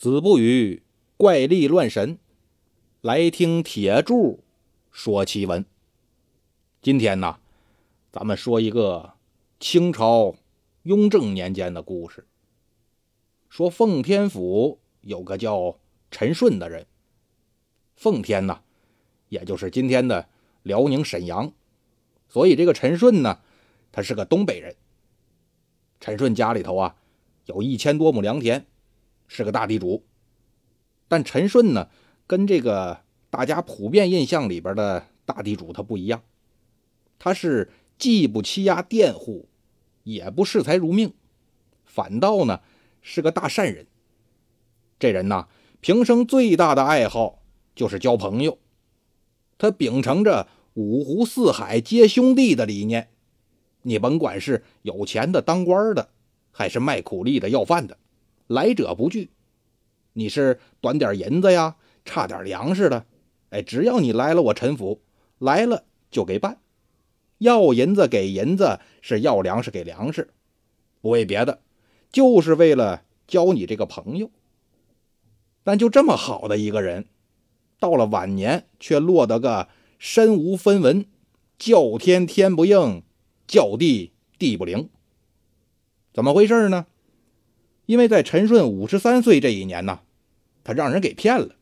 子不语怪力乱神，来听铁柱说奇闻。今天呢，咱们说一个清朝雍正年间的故事。说奉天府有个叫陈顺的人，奉天呢，也就是今天的辽宁沈阳，所以这个陈顺呢，他是个东北人。陈顺家里头啊，有一千多亩良田，是个大地主。但陈顺呢，跟这个大家普遍印象里边的大地主他不一样，他是既不欺压佃户，也不视财如命，反倒呢是个大善人。这人呐，平生最大的爱好就是交朋友，他秉承着五湖四海皆兄弟的理念。你甭管是有钱的当官的，还是卖苦力的要饭的，来者不拒。你是短点银子呀，差点粮食的，哎，只要你来了我陈府，来了就给办。要银子给银子，是要粮食给粮食，不为别的，就是为了交你这个朋友。但就这么好的一个人，到了晚年却落得个身无分文，叫天天不应。叫地地不灵，怎么回事呢？因为在陈顺五十三岁这一年呢，他让人给骗了。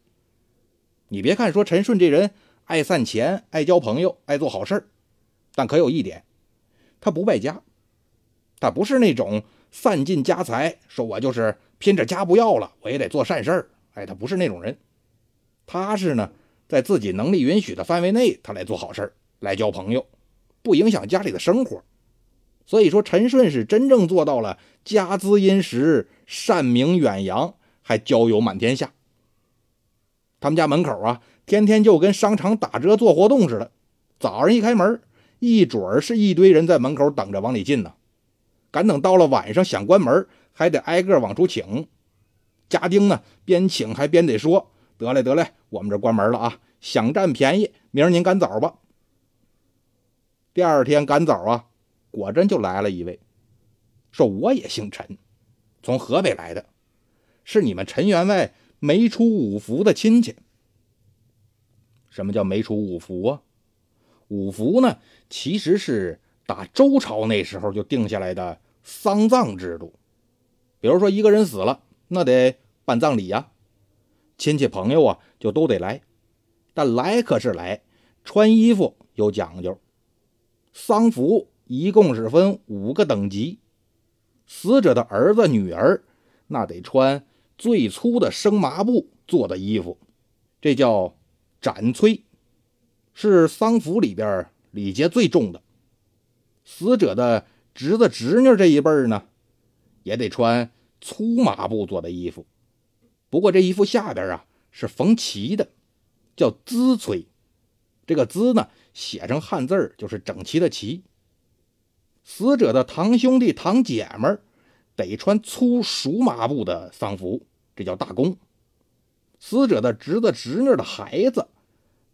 你别看说陈顺这人爱散钱、爱交朋友、爱做好事但可有一点，他不败家。他不是那种散尽家财，说我就是拼着家不要了，我也得做善事儿。哎，他不是那种人。他是呢，在自己能力允许的范围内，他来做好事来交朋友。不影响家里的生活，所以说陈顺是真正做到了家资殷实、善名远扬，还交友满天下。他们家门口啊，天天就跟商场打折做活动似的。早上一开门，一准儿是一堆人在门口等着往里进呢。赶等到了晚上想关门，还得挨个往出请。家丁呢，边请还边得说：“得嘞得嘞，我们这关门了啊，想占便宜，明儿您赶早吧。”第二天赶早啊，果真就来了一位，说我也姓陈，从河北来的，是你们陈员外没出五福的亲戚。什么叫没出五福啊？五福呢，其实是打周朝那时候就定下来的丧葬制度。比如说一个人死了，那得办葬礼呀，亲戚朋友啊就都得来，但来可是来，穿衣服有讲究。丧服一共是分五个等级，死者的儿子、女儿那得穿最粗的生麻布做的衣服，这叫斩崔，是丧服里边礼节最重的。死者的侄子、侄女这一辈呢，也得穿粗麻布做的衣服，不过这衣服下边啊是缝齐的，叫资崔。这个“资”呢？写成汉字就是整齐的齐。死者的堂兄弟堂姐们得穿粗熟麻布的丧服，这叫大公。死者的侄子侄女的孩子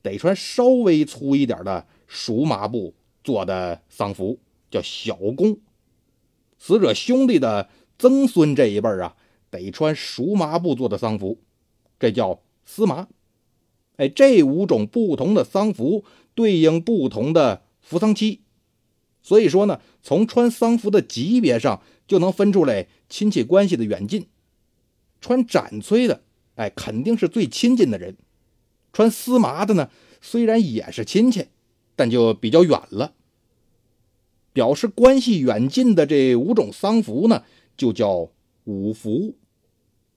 得穿稍微粗一点的熟麻布做的丧服，叫小公。死者兄弟的曾孙这一辈啊，得穿熟麻布做的丧服，这叫司麻。哎，这五种不同的丧服。对应不同的服丧期，所以说呢，从穿丧服的级别上就能分出来亲戚关系的远近。穿斩崔的，哎，肯定是最亲近的人；穿丝麻的呢，虽然也是亲戚，但就比较远了。表示关系远近的这五种丧服呢，就叫五服。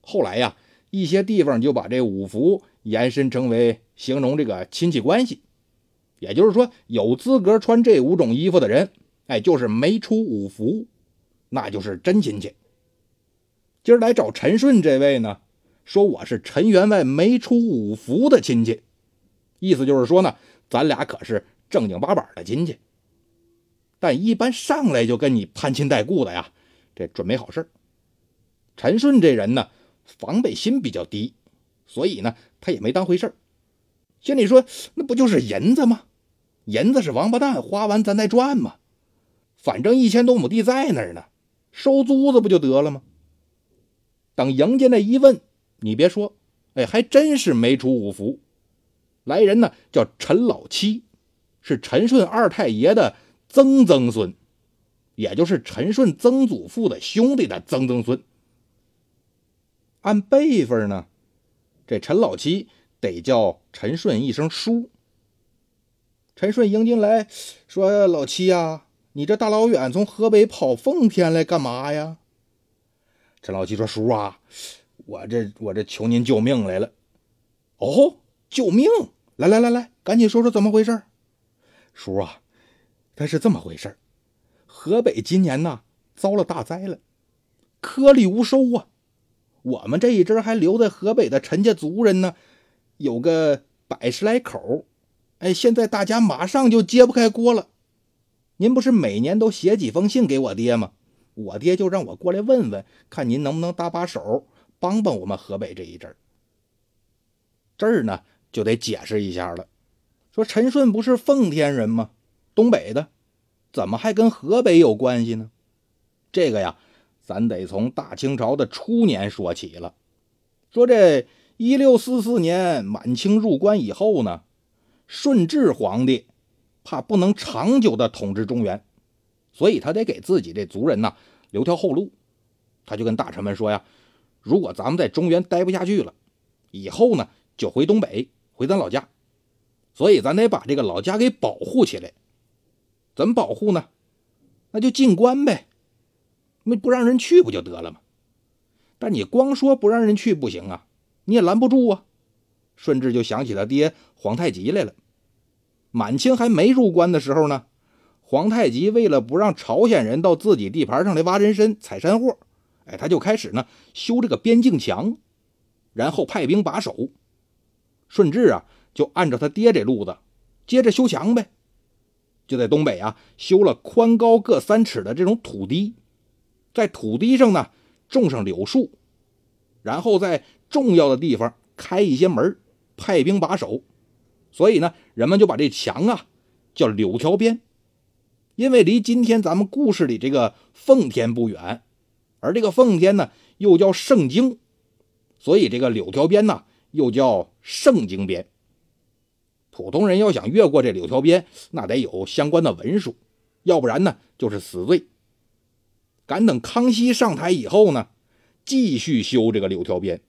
后来呀，一些地方就把这五服延伸成为形容这个亲戚关系。也就是说，有资格穿这五种衣服的人，哎，就是没出五福，那就是真亲戚。今儿来找陈顺这位呢，说我是陈员外没出五福的亲戚，意思就是说呢，咱俩可是正经八板的亲戚。但一般上来就跟你攀亲带故的呀，这准没好事陈顺这人呢，防备心比较低，所以呢，他也没当回事心里说，那不就是银子吗？银子是王八蛋，花完咱再赚嘛。反正一千多亩地在那儿呢，收租子不就得了吗？等迎家那一问，你别说，哎，还真是没出五福。来人呢，叫陈老七，是陈顺二太爷的曾曾孙，也就是陈顺曾祖父的兄弟的曾曾孙。按辈分呢，这陈老七得叫陈顺一声叔。陈顺迎进来，说：“老七呀，你这大老远从河北跑奉天来干嘛呀？”陈老七说：“叔啊，我这我这求您救命来了。”哦，救命！来来来来，赶紧说说怎么回事。叔啊，他是这么回事河北今年呐遭了大灾了，颗粒无收啊。我们这一支还留在河北的陈家族人呢，有个百十来口。哎，现在大家马上就揭不开锅了。您不是每年都写几封信给我爹吗？我爹就让我过来问问，看您能不能搭把手，帮帮我们河北这一阵儿。这儿呢就得解释一下了，说陈顺不是奉天人吗？东北的，怎么还跟河北有关系呢？这个呀。咱得从大清朝的初年说起了。说这一六四四年满清入关以后呢，顺治皇帝怕不能长久的统治中原，所以他得给自己这族人呐留条后路。他就跟大臣们说呀：“如果咱们在中原待不下去了，以后呢就回东北，回咱老家。所以咱得把这个老家给保护起来。怎么保护呢？那就进关呗。”那不让人去不就得了吗？但你光说不让人去不行啊，你也拦不住啊。顺治就想起他爹皇太极来了。满清还没入关的时候呢，皇太极为了不让朝鲜人到自己地盘上来挖人参、采山货，哎，他就开始呢修这个边境墙，然后派兵把守。顺治啊，就按照他爹这路子，接着修墙呗，就在东北啊修了宽高各三尺的这种土堤。在土地上呢种上柳树，然后在重要的地方开一些门，派兵把守。所以呢，人们就把这墙啊叫柳条边，因为离今天咱们故事里这个奉天不远，而这个奉天呢又叫圣经，所以这个柳条边呢又叫圣经边。普通人要想越过这柳条边，那得有相关的文书，要不然呢就是死罪。敢等康熙上台以后呢，继续修这个柳条边，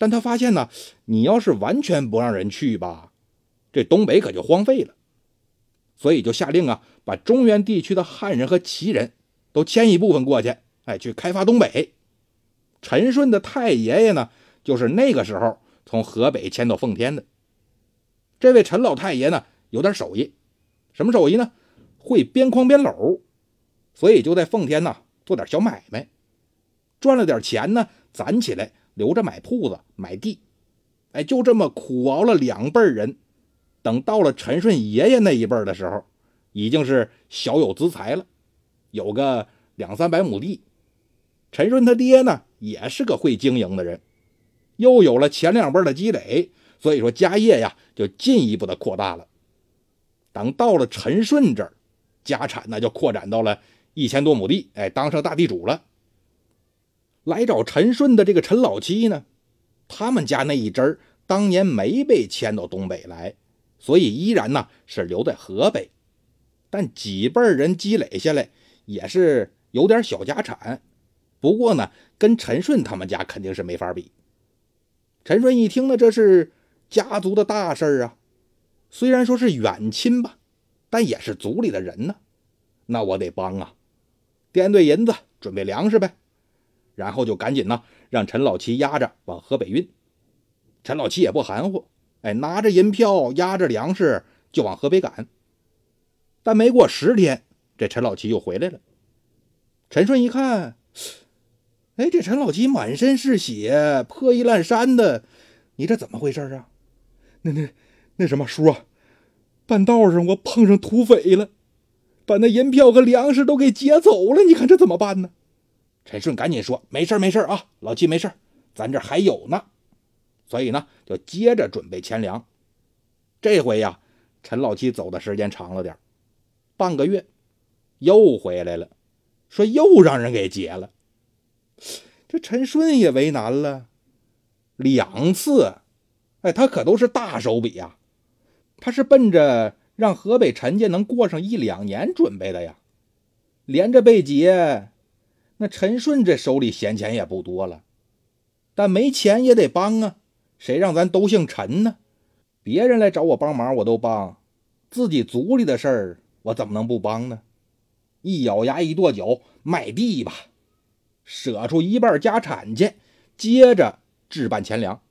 但他发现呢，你要是完全不让人去吧，这东北可就荒废了，所以就下令啊，把中原地区的汉人和旗人都迁一部分过去，哎，去开发东北。陈顺的太爷爷呢，就是那个时候从河北迁到奉天的。这位陈老太爷呢，有点手艺，什么手艺呢？会编筐编篓。所以就在奉天呢做点小买卖，赚了点钱呢，攒起来留着买铺子、买地。哎，就这么苦熬了两辈人，等到了陈顺爷爷那一辈的时候，已经是小有资财了，有个两三百亩地。陈顺他爹呢也是个会经营的人，又有了前两辈的积累，所以说家业呀就进一步的扩大了。等到了陈顺这儿，家产呢就扩展到了。一千多亩地，哎，当上大地主了。来找陈顺的这个陈老七呢，他们家那一支当年没被迁到东北来，所以依然呢是留在河北。但几辈人积累下来，也是有点小家产。不过呢，跟陈顺他们家肯定是没法比。陈顺一听呢，这是家族的大事啊，虽然说是远亲吧，但也是族里的人呢，那我得帮啊。掂对银子，准备粮食呗，然后就赶紧呢，让陈老七押着往河北运。陈老七也不含糊，哎，拿着银票，押着粮食就往河北赶。但没过十天，这陈老七又回来了。陈顺一看，哎，这陈老七满身是血，破衣烂衫的，你这怎么回事啊？那那那什么叔啊，半道上我碰上土匪了。把那银票和粮食都给劫走了，你看这怎么办呢？陈顺赶紧说：“没事没事啊，老七没事咱这还有呢。”所以呢，就接着准备钱粮。这回呀，陈老七走的时间长了点半个月，又回来了，说又让人给劫了。这陈顺也为难了，两次，哎，他可都是大手笔呀。他是奔着让河北陈家能过上一两年准备的呀。连着被劫，那陈顺这手里闲钱也不多了，但没钱也得帮啊。谁让咱都姓陈呢？别人来找我帮忙，我都帮；自己族里的事儿，我怎么能不帮呢？一咬牙，一跺脚，卖地吧，舍出一半家产去，接着置办钱粮，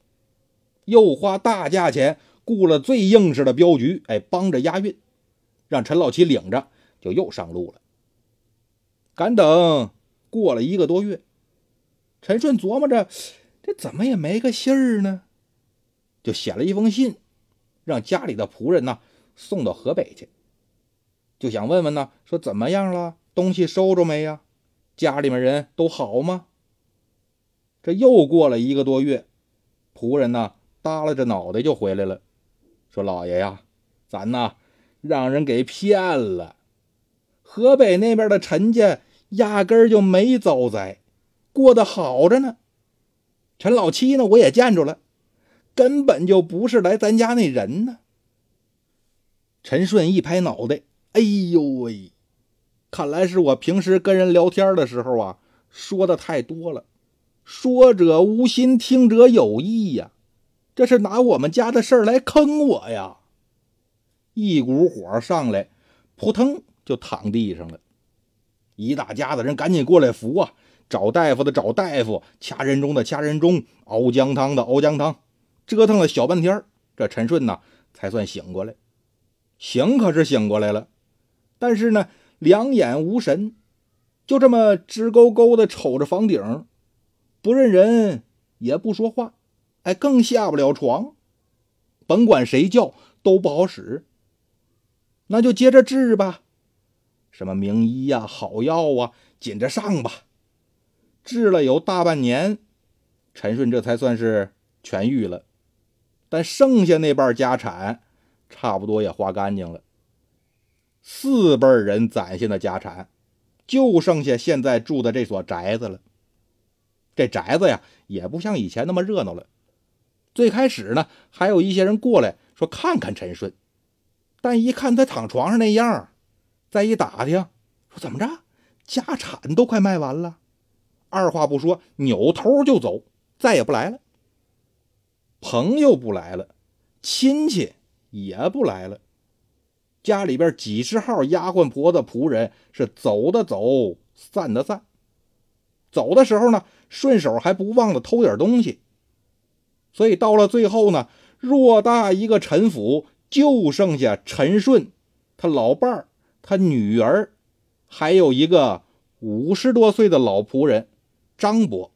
又花大价钱雇了最硬实的镖局，哎，帮着押运，让陈老七领着，就又上路了。敢等过了一个多月，陈顺琢磨着，这怎么也没个信儿呢，就写了一封信，让家里的仆人呢送到河北去。就想问问呢，说怎么样了？东西收着没呀？家里面人都好吗？这又过了一个多月，仆人呢耷拉着脑袋就回来了，说：“老爷呀，咱呐让人给骗了。河北那边的陈家压根儿就没遭灾，过得好着呢。陈老七呢，我也见着了，根本就不是来咱家那人呢。”陈顺一拍脑袋。哎呦喂！看来是我平时跟人聊天的时候啊，说的太多了。说者无心，听者有意呀。这是拿我们家的事儿来坑我呀！一股火上来，扑腾就躺地上了。一大家子人赶紧过来扶啊！找大夫的找大夫，掐人中的掐人中，熬姜汤的熬姜汤。折腾了小半天，这陈顺呐才算醒过来。醒可是醒过来了。但是呢，两眼无神，就这么直勾勾的瞅着房顶，不认人，也不说话，哎，更下不了床。甭管谁叫都不好使，那就接着治吧。什么名医呀、好药啊，紧着上吧。治了有大半年，陈顺这才算是痊愈了。但剩下那半家产，差不多也花干净了。四辈人攒下的家产，就剩下现在住的这所宅子了。这宅子呀，也不像以前那么热闹了。最开始呢，还有一些人过来说看看陈顺，但一看他躺床上那样，再一打听，说怎么着，家产都快卖完了，二话不说，扭头就走，再也不来了。朋友不来了，亲戚也不来了。家里边几十号丫鬟婆子仆人是走的走，散的散。走的时候呢，顺手还不忘了偷点东西。所以到了最后呢，偌大一个陈府就剩下陈顺、他老伴儿、他女儿，还有一个五十多岁的老仆人张伯。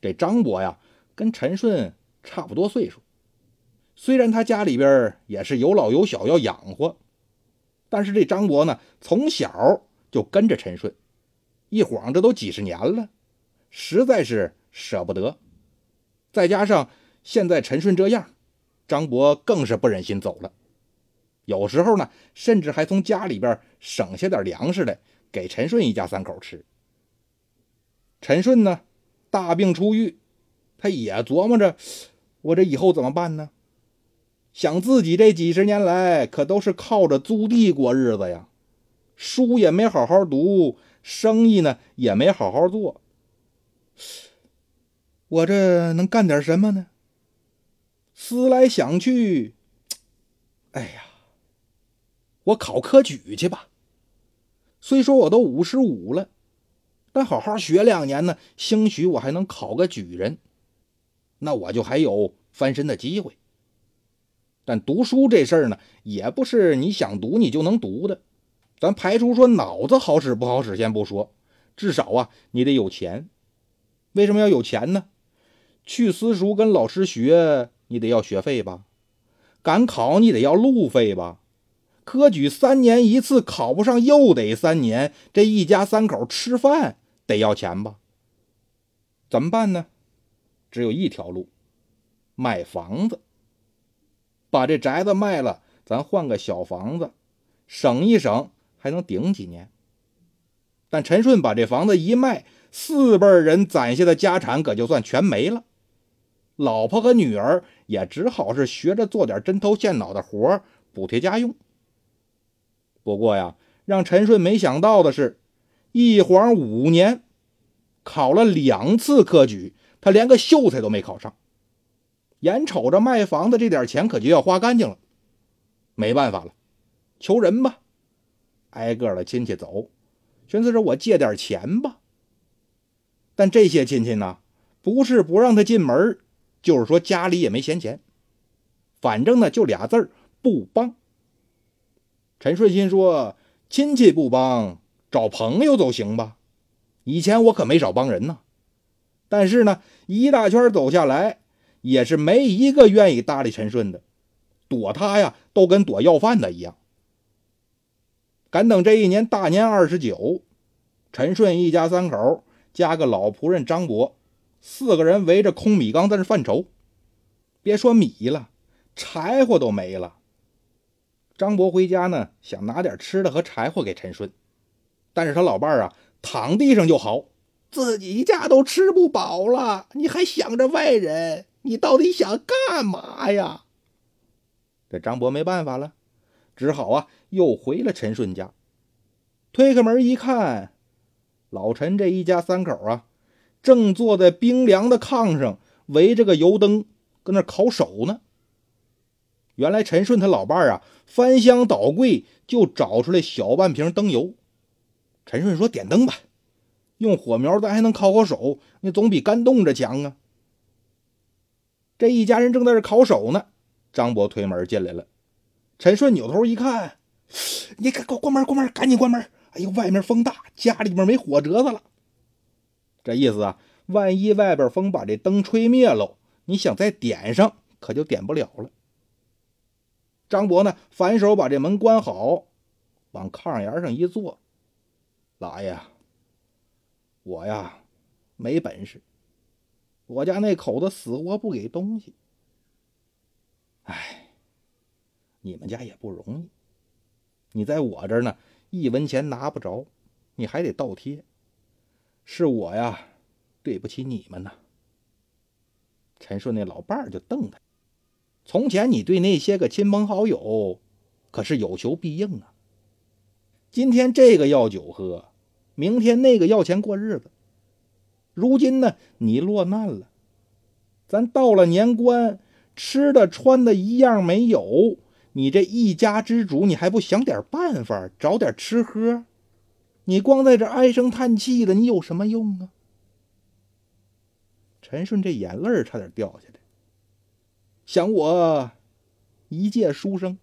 这张伯呀，跟陈顺差不多岁数。虽然他家里边也是有老有小要养活，但是这张伯呢，从小就跟着陈顺，一晃这都几十年了，实在是舍不得。再加上现在陈顺这样，张伯更是不忍心走了。有时候呢，甚至还从家里边省下点粮食来给陈顺一家三口吃。陈顺呢，大病初愈，他也琢磨着，我这以后怎么办呢？想自己这几十年来可都是靠着租地过日子呀，书也没好好读，生意呢也没好好做。我这能干点什么呢？思来想去，哎呀，我考科举去吧。虽说我都五十五了，但好好学两年呢，兴许我还能考个举人，那我就还有翻身的机会。但读书这事儿呢，也不是你想读你就能读的。咱排除说脑子好使不好使先不说，至少啊，你得有钱。为什么要有钱呢？去私塾跟老师学，你得要学费吧？赶考你得要路费吧？科举三年一次，考不上又得三年，这一家三口吃饭得要钱吧？怎么办呢？只有一条路，卖房子。把这宅子卖了，咱换个小房子，省一省，还能顶几年。但陈顺把这房子一卖，四辈人攒下的家产可就算全没了。老婆和女儿也只好是学着做点针头线脑的活补贴家用。不过呀，让陈顺没想到的是，一晃五年，考了两次科举，他连个秀才都没考上。眼瞅着卖房子这点钱可就要花干净了，没办法了，求人吧，挨个的亲戚走，寻思着我借点钱吧。但这些亲戚呢，不是不让他进门，就是说家里也没闲钱，反正呢就俩字儿不帮。陈顺心说：“亲戚不帮，找朋友总行吧？以前我可没少帮人呢，但是呢，一大圈走下来。”也是没一个愿意搭理陈顺的，躲他呀，都跟躲要饭的一样。赶等这一年大年二十九，陈顺一家三口加个老仆人张伯，四个人围着空米缸在那犯愁。别说米了，柴火都没了。张伯回家呢，想拿点吃的和柴火给陈顺，但是他老伴儿啊，躺地上就嚎：“自己家都吃不饱了，你还想着外人？”你到底想干嘛呀？这张伯没办法了，只好啊，又回了陈顺家。推开门一看，老陈这一家三口啊，正坐在冰凉的炕上，围着个油灯，跟那烤手呢。原来陈顺他老伴儿啊，翻箱倒柜就找出来小半瓶灯油。陈顺说：“点灯吧，用火苗咱还能烤烤手，那总比干冻着强啊。”这一家人正在这烤手呢，张伯推门进来了。陈顺扭头一看，你赶快关门，关门，赶紧关门！哎呦，外面风大，家里面没火折子了。这意思啊，万一外边风把这灯吹灭喽，你想再点上，可就点不了了。张伯呢，反手把这门关好，往炕沿上一坐：“老爷，我呀，没本事。”我家那口子死活不给东西，哎，你们家也不容易。你在我这儿呢，一文钱拿不着，你还得倒贴，是我呀，对不起你们呐。陈顺那老伴儿就瞪他：从前你对那些个亲朋好友可是有求必应啊，今天这个要酒喝，明天那个要钱过日子。如今呢，你落难了，咱到了年关，吃的穿的一样没有，你这一家之主，你还不想点办法，找点吃喝？你光在这唉声叹气的，你有什么用啊？陈顺这眼泪差点掉下来，想我一介书生，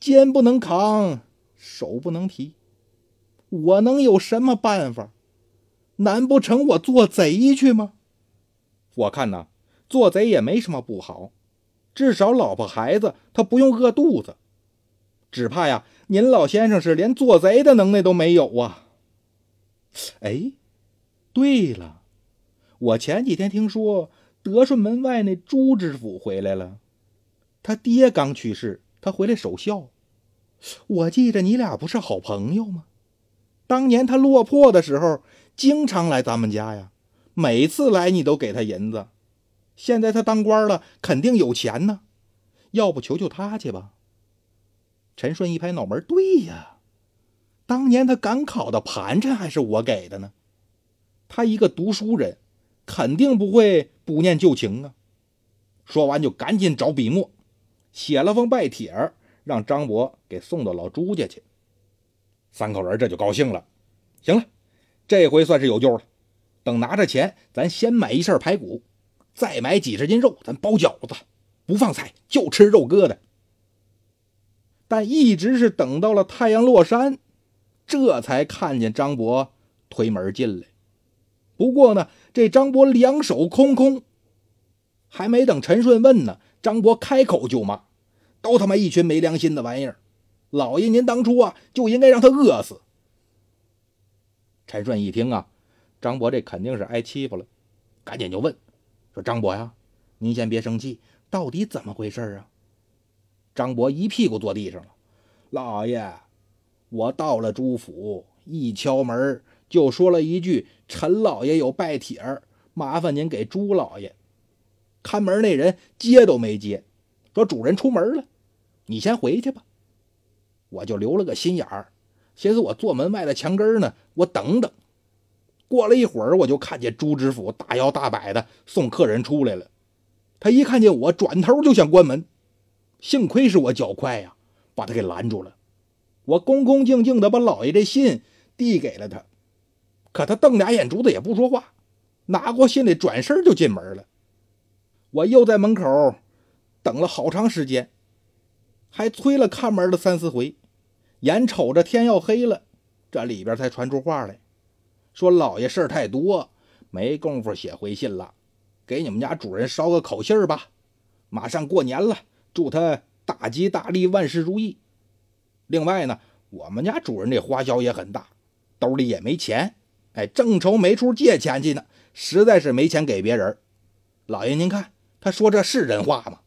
肩不能扛，手不能提，我能有什么办法？难不成我做贼去吗？我看呐，做贼也没什么不好，至少老婆孩子他不用饿肚子。只怕呀，您老先生是连做贼的能耐都没有啊！哎，对了，我前几天听说德顺门外那朱知府回来了，他爹刚去世，他回来守孝。我记着你俩不是好朋友吗？当年他落魄的时候。经常来咱们家呀，每次来你都给他银子。现在他当官了，肯定有钱呢，要不求求他去吧？陈顺一拍脑门：“对呀，当年他赶考的盘缠还是我给的呢。他一个读书人，肯定不会不念旧情啊。”说完就赶紧找笔墨，写了封拜帖，让张伯给送到老朱家去。三口人这就高兴了。行了。这回算是有救了。等拿着钱，咱先买一扇排骨，再买几十斤肉，咱包饺子，不放菜，就吃肉疙瘩。但一直是等到了太阳落山，这才看见张伯推门进来。不过呢，这张博两手空空，还没等陈顺问呢，张博开口就骂：“都他妈一群没良心的玩意儿！老爷您当初啊，就应该让他饿死。”陈顺一听啊，张博这肯定是挨欺负了，赶紧就问说：“张博呀，您先别生气，到底怎么回事啊？”张博一屁股坐地上了：“老爷，我到了朱府，一敲门就说了一句：‘陈老爷有拜帖儿麻烦您给朱老爷。’看门那人接都没接，说主人出门了，你先回去吧。我就留了个心眼儿，寻思我坐门外的墙根呢，我等等。过了一会儿，我就看见朱知府大摇大摆的送客人出来了。他一看见我，转头就想关门，幸亏是我脚快呀，把他给拦住了。我恭恭敬敬的把老爷这信递给了他，可他瞪俩眼珠子也不说话，拿过信来转身就进门了。我又在门口等了好长时间，还催了看门的三四回，眼瞅着天要黑了，这里边才传出话来，说老爷事儿太多，没工夫写回信了。给你们家主人捎个口信吧，马上过年了，祝他大吉大利，万事如意。另外呢，我们家主人这花销也很大，兜里也没钱，哎，正愁没处借钱去呢，实在是没钱给别人。老爷您看，他说这是人话吗？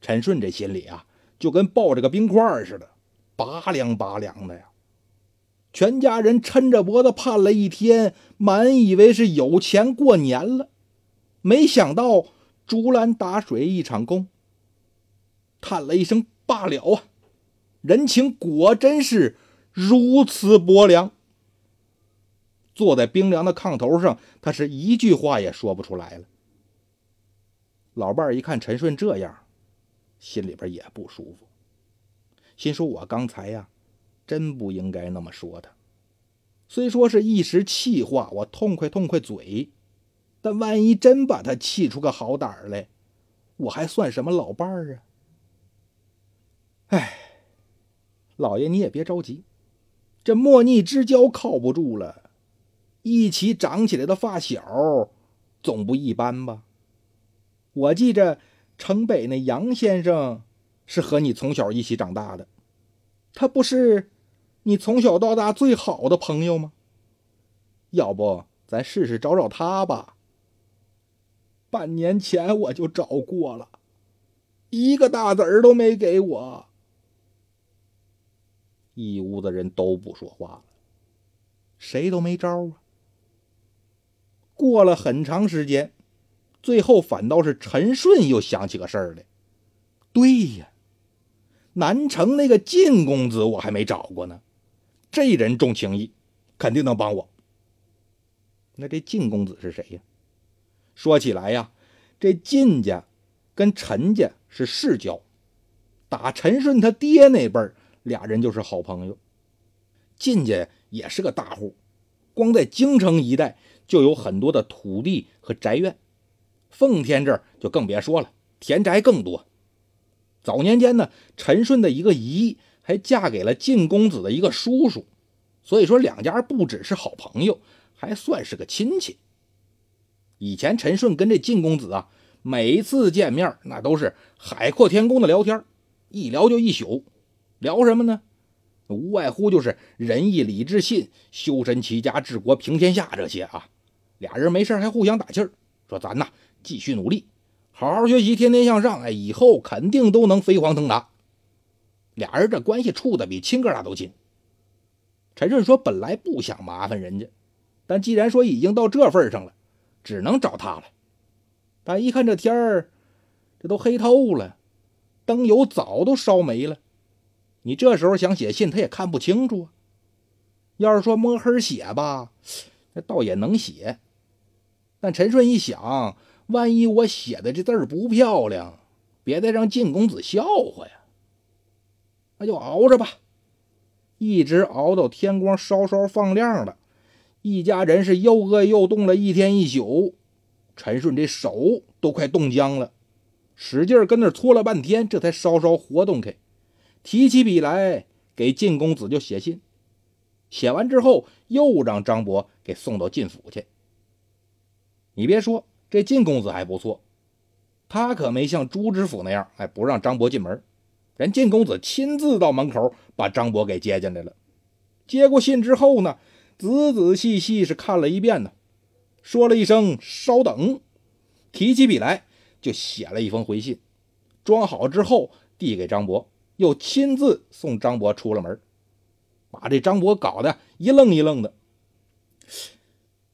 陈顺这心里啊，就跟抱着个冰块似的，拔凉拔凉的呀。全家人抻着脖子盼了一天，满以为是有钱过年了。没想到竹篮打水一场空，叹了一声罢了啊！人情果真是如此薄凉。坐在冰凉的炕头上，他是一句话也说不出来了。老伴儿一看陈顺这样，心里边也不舒服，心说：“我刚才呀，真不应该那么说他。虽说是一时气话，我痛快痛快嘴。”但万一真把他气出个好胆来，我还算什么老伴儿啊？哎，老爷你也别着急，这莫逆之交靠不住了，一起长起来的发小总不一般吧？我记着城北那杨先生是和你从小一起长大的，他不是你从小到大最好的朋友吗？要不咱试试找找他吧？半年前我就找过了，一个大子儿都没给我。一屋子人都不说话了，谁都没招啊。过了很长时间，最后反倒是陈顺又想起个事儿来。对呀，南城那个晋公子我还没找过呢，这人重情义，肯定能帮我。那这晋公子是谁呀？说起来呀，这晋家跟陈家是世交，打陈顺他爹那辈儿，俩人就是好朋友。晋家也是个大户，光在京城一带就有很多的土地和宅院，奉天这儿就更别说了，田宅更多。早年间呢，陈顺的一个姨还嫁给了晋公子的一个叔叔，所以说两家不只是好朋友，还算是个亲戚。以前陈顺跟这晋公子啊，每一次见面那都是海阔天空的聊天，一聊就一宿。聊什么呢？无外乎就是仁义礼智信、修身齐家治国平天下这些啊。俩人没事还互相打气儿，说咱呐继续努力，好好学习，天天向上，哎，以后肯定都能飞黄腾达。俩人这关系处的比亲哥俩都亲。陈顺说本来不想麻烦人家，但既然说已经到这份上了。只能找他了，但一看这天儿，这都黑透了，灯油早都烧没了。你这时候想写信，他也看不清楚啊。要是说摸黑写吧，那倒也能写。但陈顺一想，万一我写的这字儿不漂亮，别再让晋公子笑话呀。那就熬着吧，一直熬到天光稍稍放亮了。一家人是又饿又冻了一天一宿，陈顺这手都快冻僵了，使劲跟那搓了半天，这才稍稍活动开，提起笔来给晋公子就写信。写完之后，又让张伯给送到晋府去。你别说，这晋公子还不错，他可没像朱知府那样，哎，不让张博进门。人晋公子亲自到门口把张博给接进来了。接过信之后呢？仔仔细细是看了一遍呢，说了一声“稍等”，提起笔来就写了一封回信，装好之后递给张博，又亲自送张博出了门，把这张博搞得一愣一愣的。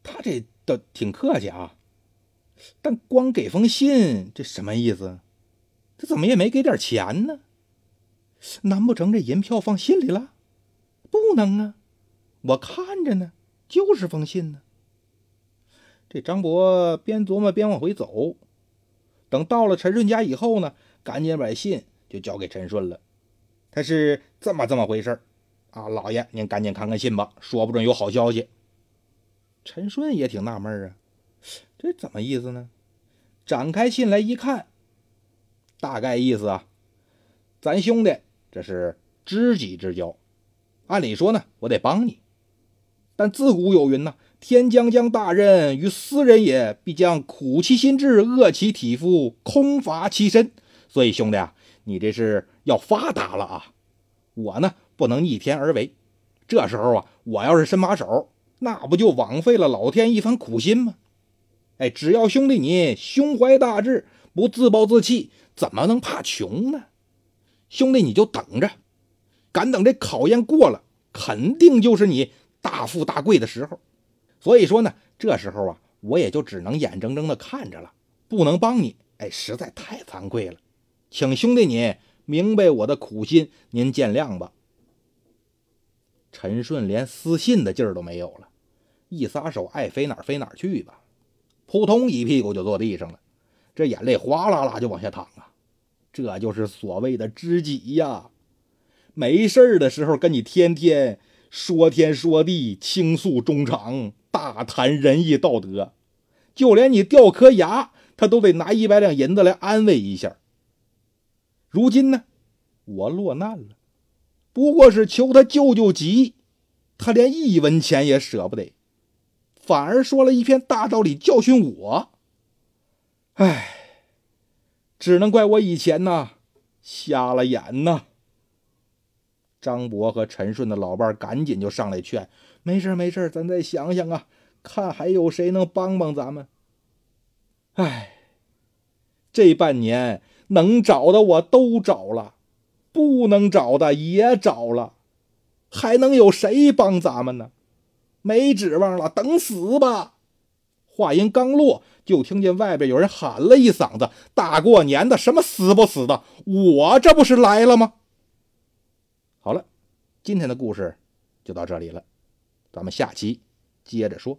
他这都挺客气啊，但光给封信，这什么意思？他怎么也没给点钱呢？难不成这银票放信里了？不能啊！我看着呢，就是封信呢。这张博边琢磨边往回走，等到了陈顺家以后呢，赶紧把信就交给陈顺了。他是这么这么回事啊，老爷您赶紧看看信吧，说不准有好消息。陈顺也挺纳闷啊，这怎么意思呢？展开信来一看，大概意思啊，咱兄弟这是知己之交，按理说呢，我得帮你。但自古有云呐：“天将降大任于斯人也，必将苦其心志，饿其体肤，空乏其身。”所以兄弟啊，你这是要发达了啊！我呢不能逆天而为。这时候啊，我要是伸把手，那不就枉费了老天一番苦心吗？哎，只要兄弟你胸怀大志，不自暴自弃，怎么能怕穷呢？兄弟你就等着，敢等这考验过了，肯定就是你。大富大贵的时候，所以说呢，这时候啊，我也就只能眼睁睁的看着了，不能帮你。哎，实在太惭愧了，请兄弟你明白我的苦心，您见谅吧。陈顺连私信的劲儿都没有了，一撒手，爱飞哪儿飞哪儿去吧，扑通一屁股就坐地上了，这眼泪哗啦啦就往下淌啊。这就是所谓的知己呀，没事的时候跟你天天。说天说地，倾诉衷肠，大谈仁义道德，就连你掉颗牙，他都得拿一百两银子来安慰一下。如今呢，我落难了，不过是求他救救急，他连一文钱也舍不得，反而说了一篇大道理教训我。唉，只能怪我以前呐瞎了眼呐。张博和陈顺的老伴赶紧就上来劝：“没事没事咱再想想啊，看还有谁能帮帮咱们。”哎，这半年能找的我都找了，不能找的也找了，还能有谁帮咱们呢？没指望了，等死吧！话音刚落，就听见外边有人喊了一嗓子：“大过年的，什么死不死的？我这不是来了吗？”好了，今天的故事就到这里了，咱们下期接着说。